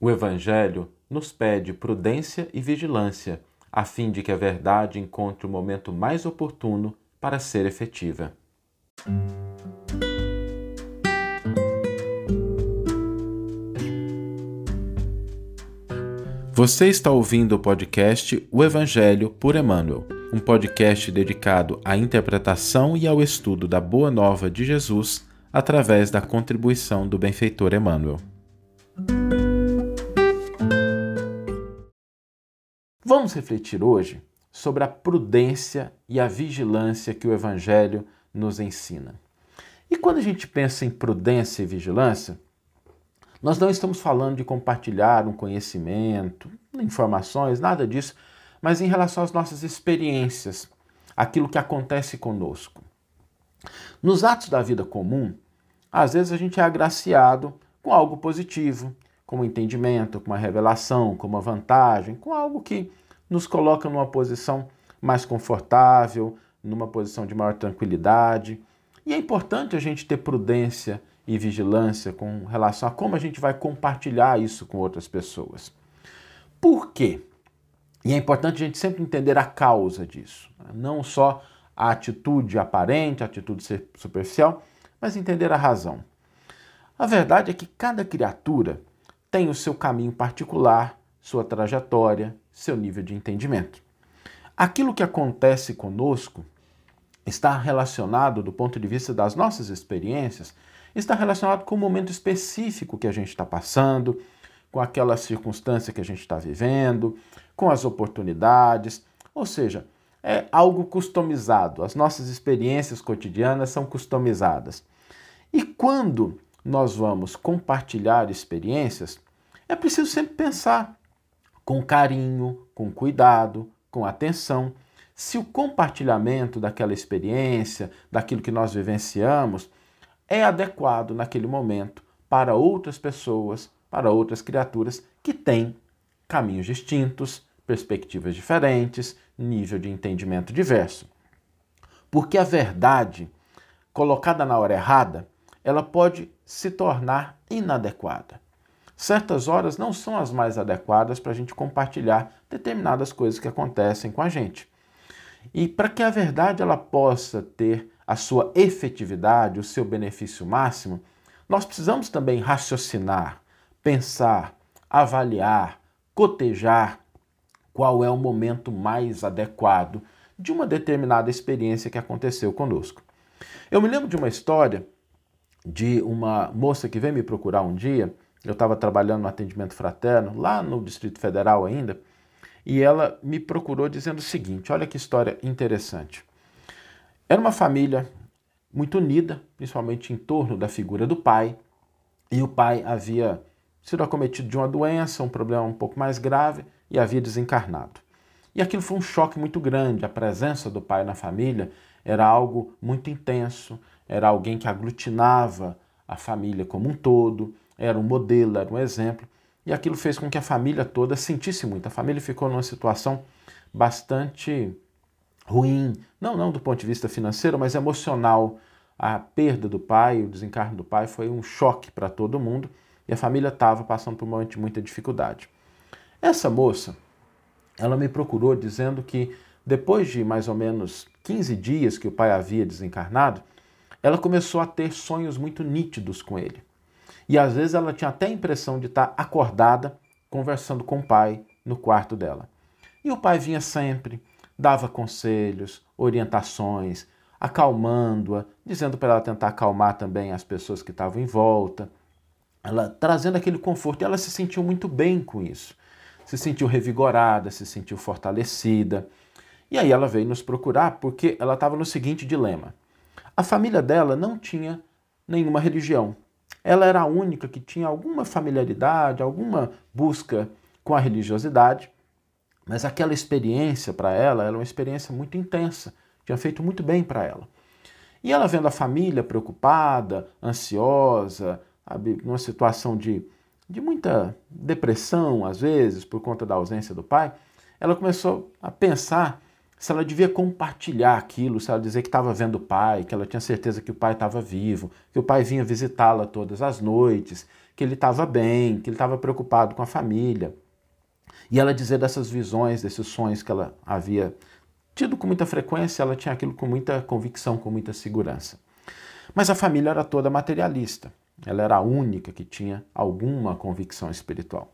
O Evangelho nos pede prudência e vigilância, a fim de que a verdade encontre o momento mais oportuno para ser efetiva. Você está ouvindo o podcast O Evangelho por Emmanuel, um podcast dedicado à interpretação e ao estudo da Boa Nova de Jesus através da contribuição do benfeitor Emmanuel. Vamos refletir hoje sobre a prudência e a vigilância que o Evangelho nos ensina. E quando a gente pensa em prudência e vigilância, nós não estamos falando de compartilhar um conhecimento, informações, nada disso, mas em relação às nossas experiências, aquilo que acontece conosco. Nos atos da vida comum, às vezes a gente é agraciado com algo positivo, com um entendimento, com uma revelação, com uma vantagem, com algo que nos coloca numa posição mais confortável, numa posição de maior tranquilidade. E é importante a gente ter prudência e vigilância com relação a como a gente vai compartilhar isso com outras pessoas. Por quê? E é importante a gente sempre entender a causa disso, né? não só a atitude aparente, a atitude superficial, mas entender a razão. A verdade é que cada criatura tem o seu caminho particular, sua trajetória, seu nível de entendimento. Aquilo que acontece conosco está relacionado, do ponto de vista das nossas experiências, está relacionado com o momento específico que a gente está passando, com aquela circunstância que a gente está vivendo, com as oportunidades, ou seja, é algo customizado. As nossas experiências cotidianas são customizadas. E quando nós vamos compartilhar experiências, é preciso sempre pensar com carinho, com cuidado, com atenção, se o compartilhamento daquela experiência, daquilo que nós vivenciamos, é adequado naquele momento para outras pessoas, para outras criaturas que têm caminhos distintos, perspectivas diferentes, nível de entendimento diverso. Porque a verdade, colocada na hora errada, ela pode se tornar inadequada. Certas horas não são as mais adequadas para a gente compartilhar determinadas coisas que acontecem com a gente. E para que a verdade ela possa ter a sua efetividade, o seu benefício máximo, nós precisamos também raciocinar, pensar, avaliar, cotejar qual é o momento mais adequado de uma determinada experiência que aconteceu conosco. Eu me lembro de uma história de uma moça que veio me procurar um dia. Eu estava trabalhando no atendimento fraterno, lá no Distrito Federal ainda, e ela me procurou dizendo o seguinte: olha que história interessante. Era uma família muito unida, principalmente em torno da figura do pai, e o pai havia sido acometido de uma doença, um problema um pouco mais grave, e havia desencarnado. E aquilo foi um choque muito grande. A presença do pai na família era algo muito intenso, era alguém que aglutinava a família como um todo, era um modelo, era um exemplo. E aquilo fez com que a família toda sentisse muito. A família ficou numa situação bastante ruim, não, não do ponto de vista financeiro, mas emocional. A perda do pai, o desencarno do pai foi um choque para todo mundo e a família estava passando por um momento de muita dificuldade. Essa moça, ela me procurou dizendo que depois de mais ou menos 15 dias que o pai havia desencarnado, ela começou a ter sonhos muito nítidos com ele. E às vezes ela tinha até a impressão de estar acordada conversando com o pai no quarto dela. E o pai vinha sempre, dava conselhos, orientações, acalmando-a, dizendo para ela tentar acalmar também as pessoas que estavam em volta, ela trazendo aquele conforto. E ela se sentiu muito bem com isso. Se sentiu revigorada, se sentiu fortalecida. E aí ela veio nos procurar porque ela estava no seguinte dilema. A família dela não tinha nenhuma religião. Ela era a única que tinha alguma familiaridade, alguma busca com a religiosidade, mas aquela experiência para ela era uma experiência muito intensa, tinha feito muito bem para ela. E ela vendo a família preocupada, ansiosa, numa situação de, de muita depressão, às vezes, por conta da ausência do pai, ela começou a pensar se ela devia compartilhar aquilo, se ela dizer que estava vendo o pai, que ela tinha certeza que o pai estava vivo, que o pai vinha visitá-la todas as noites, que ele estava bem, que ele estava preocupado com a família. E ela dizer dessas visões, desses sonhos que ela havia tido com muita frequência, ela tinha aquilo com muita convicção, com muita segurança. Mas a família era toda materialista. Ela era a única que tinha alguma convicção espiritual.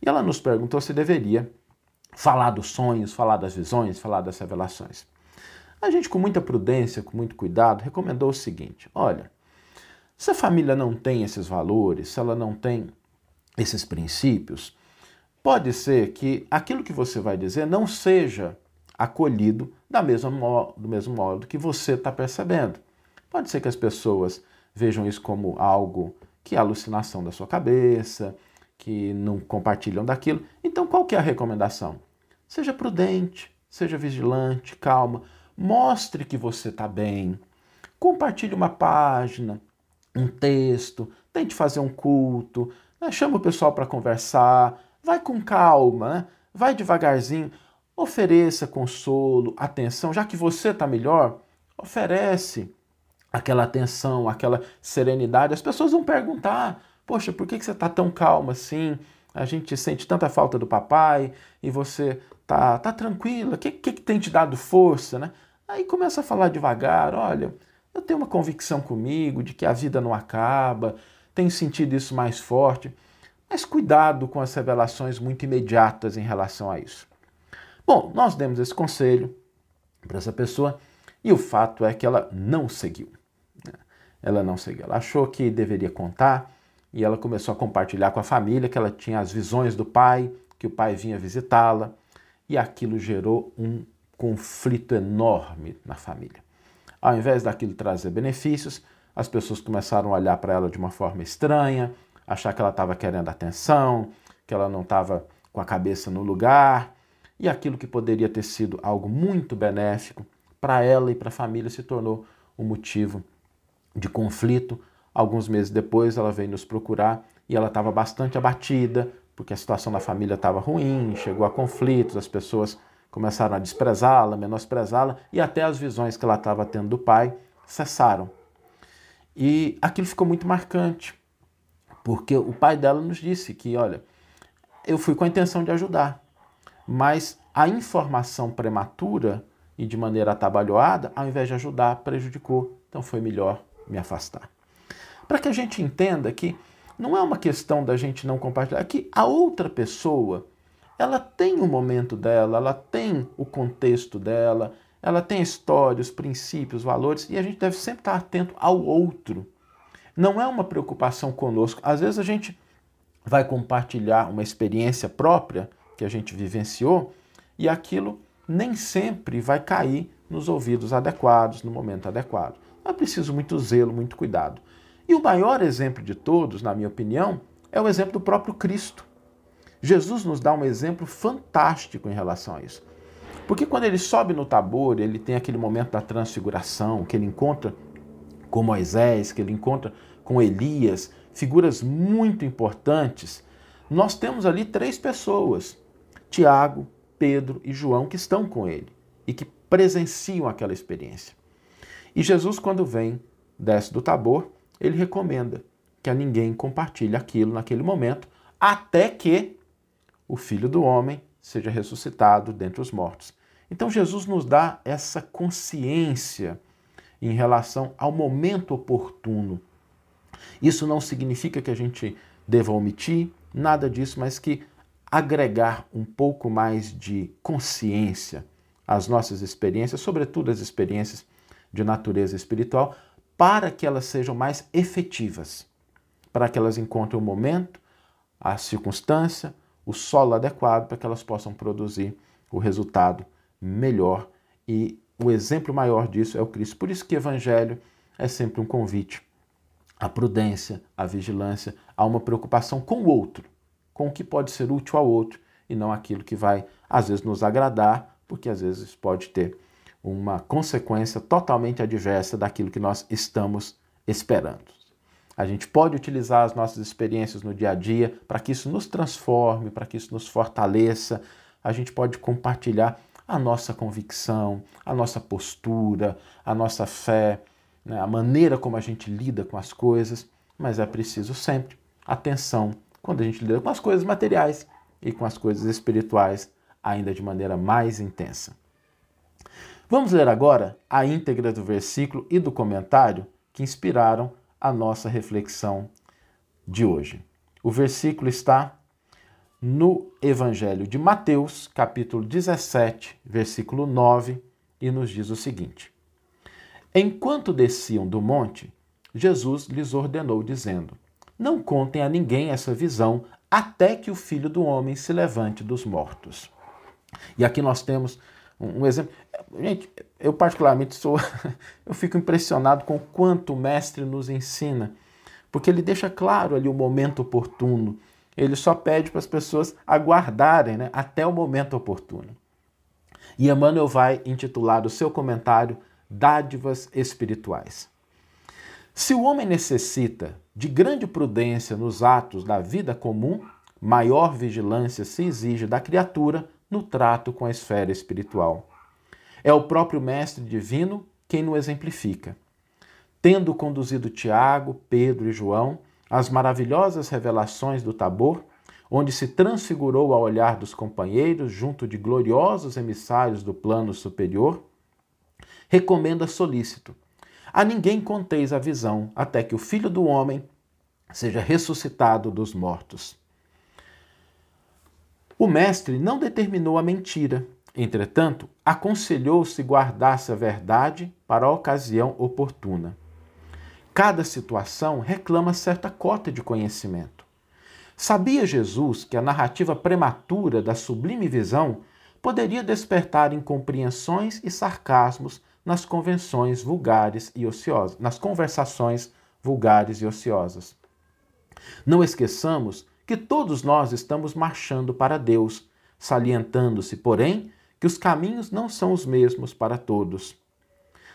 E ela nos perguntou se deveria falar dos sonhos, falar das visões, falar das revelações. A gente, com muita prudência, com muito cuidado, recomendou o seguinte: olha, se a família não tem esses valores, se ela não tem esses princípios, pode ser que aquilo que você vai dizer não seja acolhido da mesma, do mesmo modo que você está percebendo. Pode ser que as pessoas vejam isso como algo que é alucinação da sua cabeça, que não compartilham daquilo. Então, qual que é a recomendação? Seja prudente, seja vigilante, calma, mostre que você está bem. Compartilhe uma página, um texto, tente fazer um culto, né? chama o pessoal para conversar, vai com calma, né? vai devagarzinho, ofereça consolo, atenção, já que você está melhor, oferece aquela atenção, aquela serenidade. As pessoas vão perguntar: Poxa, por que você está tão calma assim? A gente sente tanta falta do papai e você tá, tá tranquila. O que, que, que tem te dado força, né? Aí começa a falar devagar: Olha, eu tenho uma convicção comigo de que a vida não acaba, tenho sentido isso mais forte, mas cuidado com as revelações muito imediatas em relação a isso. Bom, nós demos esse conselho para essa pessoa e o fato é que ela não seguiu. Né? Ela não seguiu. Ela achou que deveria contar e ela começou a compartilhar com a família que ela tinha as visões do pai, que o pai vinha visitá-la e aquilo gerou um conflito enorme na família. Ao invés daquilo trazer benefícios, as pessoas começaram a olhar para ela de uma forma estranha, achar que ela estava querendo atenção, que ela não estava com a cabeça no lugar, e aquilo que poderia ter sido algo muito benéfico para ela e para a família se tornou um motivo de conflito. Alguns meses depois, ela veio nos procurar e ela estava bastante abatida, porque a situação da família estava ruim, chegou a conflitos, as pessoas começaram a desprezá-la, menosprezá-la e até as visões que ela estava tendo do pai cessaram. E aquilo ficou muito marcante, porque o pai dela nos disse que, olha, eu fui com a intenção de ajudar, mas a informação prematura e de maneira atabalhoada, ao invés de ajudar, prejudicou. Então foi melhor me afastar. Para que a gente entenda que não é uma questão da gente não compartilhar, é que a outra pessoa ela tem o momento dela, ela tem o contexto dela, ela tem a história, os princípios, os valores, e a gente deve sempre estar atento ao outro. Não é uma preocupação conosco. Às vezes a gente vai compartilhar uma experiência própria que a gente vivenciou e aquilo nem sempre vai cair nos ouvidos adequados, no momento adequado. É preciso muito zelo, muito cuidado. E o maior exemplo de todos, na minha opinião, é o exemplo do próprio Cristo. Jesus nos dá um exemplo fantástico em relação a isso. Porque quando ele sobe no Tabor, ele tem aquele momento da transfiguração, que ele encontra com Moisés, que ele encontra com Elias, figuras muito importantes. Nós temos ali três pessoas: Tiago, Pedro e João, que estão com ele e que presenciam aquela experiência. E Jesus, quando vem, desce do Tabor, ele recomenda que a ninguém compartilhe aquilo naquele momento, até que o Filho do Homem seja ressuscitado dentre os mortos. Então Jesus nos dá essa consciência em relação ao momento oportuno. Isso não significa que a gente deva omitir nada disso, mas que agregar um pouco mais de consciência às nossas experiências, sobretudo as experiências de natureza espiritual, para que elas sejam mais efetivas, para que elas encontrem o momento, a circunstância, o solo adequado para que elas possam produzir o resultado melhor. E o exemplo maior disso é o Cristo. Por isso que o Evangelho é sempre um convite à prudência, à vigilância, a uma preocupação com o outro, com o que pode ser útil ao outro e não aquilo que vai, às vezes, nos agradar, porque às vezes pode ter uma consequência totalmente adversa daquilo que nós estamos esperando. A gente pode utilizar as nossas experiências no dia a dia para que isso nos transforme, para que isso nos fortaleça. A gente pode compartilhar a nossa convicção, a nossa postura, a nossa fé, né, a maneira como a gente lida com as coisas, mas é preciso sempre atenção quando a gente lida com as coisas materiais e com as coisas espirituais, ainda de maneira mais intensa. Vamos ler agora a íntegra do versículo e do comentário que inspiraram a nossa reflexão de hoje. O versículo está no Evangelho de Mateus, capítulo 17, versículo 9, e nos diz o seguinte: Enquanto desciam do monte, Jesus lhes ordenou, dizendo: Não contem a ninguém essa visão até que o filho do homem se levante dos mortos. E aqui nós temos um exemplo. Gente, eu particularmente sou, eu fico impressionado com o quanto o mestre nos ensina, porque ele deixa claro ali o momento oportuno. Ele só pede para as pessoas aguardarem né, até o momento oportuno. E Emmanuel vai intitular o seu comentário Dádivas Espirituais. Se o homem necessita de grande prudência nos atos da vida comum, maior vigilância se exige da criatura no trato com a esfera espiritual. É o próprio Mestre Divino quem no exemplifica. Tendo conduzido Tiago, Pedro e João às maravilhosas revelações do Tabor, onde se transfigurou ao olhar dos companheiros junto de gloriosos emissários do plano superior, recomenda solícito: A ninguém conteis a visão, até que o Filho do Homem seja ressuscitado dos mortos. O mestre não determinou a mentira, entretanto, aconselhou-se guardasse a verdade para a ocasião oportuna. Cada situação reclama certa cota de conhecimento. Sabia Jesus que a narrativa prematura da sublime visão poderia despertar incompreensões e sarcasmos nas convenções vulgares e ociosas, nas conversações vulgares e ociosas. Não esqueçamos que todos nós estamos marchando para Deus, salientando-se, porém, que os caminhos não são os mesmos para todos.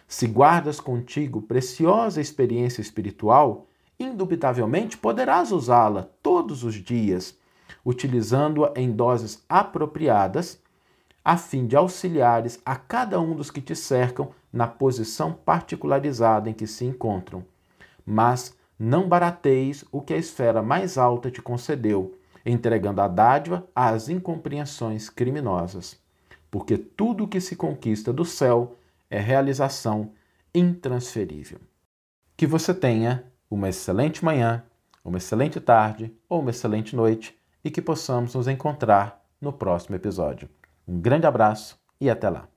Se guardas contigo preciosa experiência espiritual, indubitavelmente poderás usá-la todos os dias, utilizando-a em doses apropriadas, a fim de auxiliares a cada um dos que te cercam na posição particularizada em que se encontram. Mas não barateis o que a esfera mais alta te concedeu, entregando a dádiva às incompreensões criminosas. Porque tudo o que se conquista do céu é realização intransferível. Que você tenha uma excelente manhã, uma excelente tarde ou uma excelente noite e que possamos nos encontrar no próximo episódio. Um grande abraço e até lá!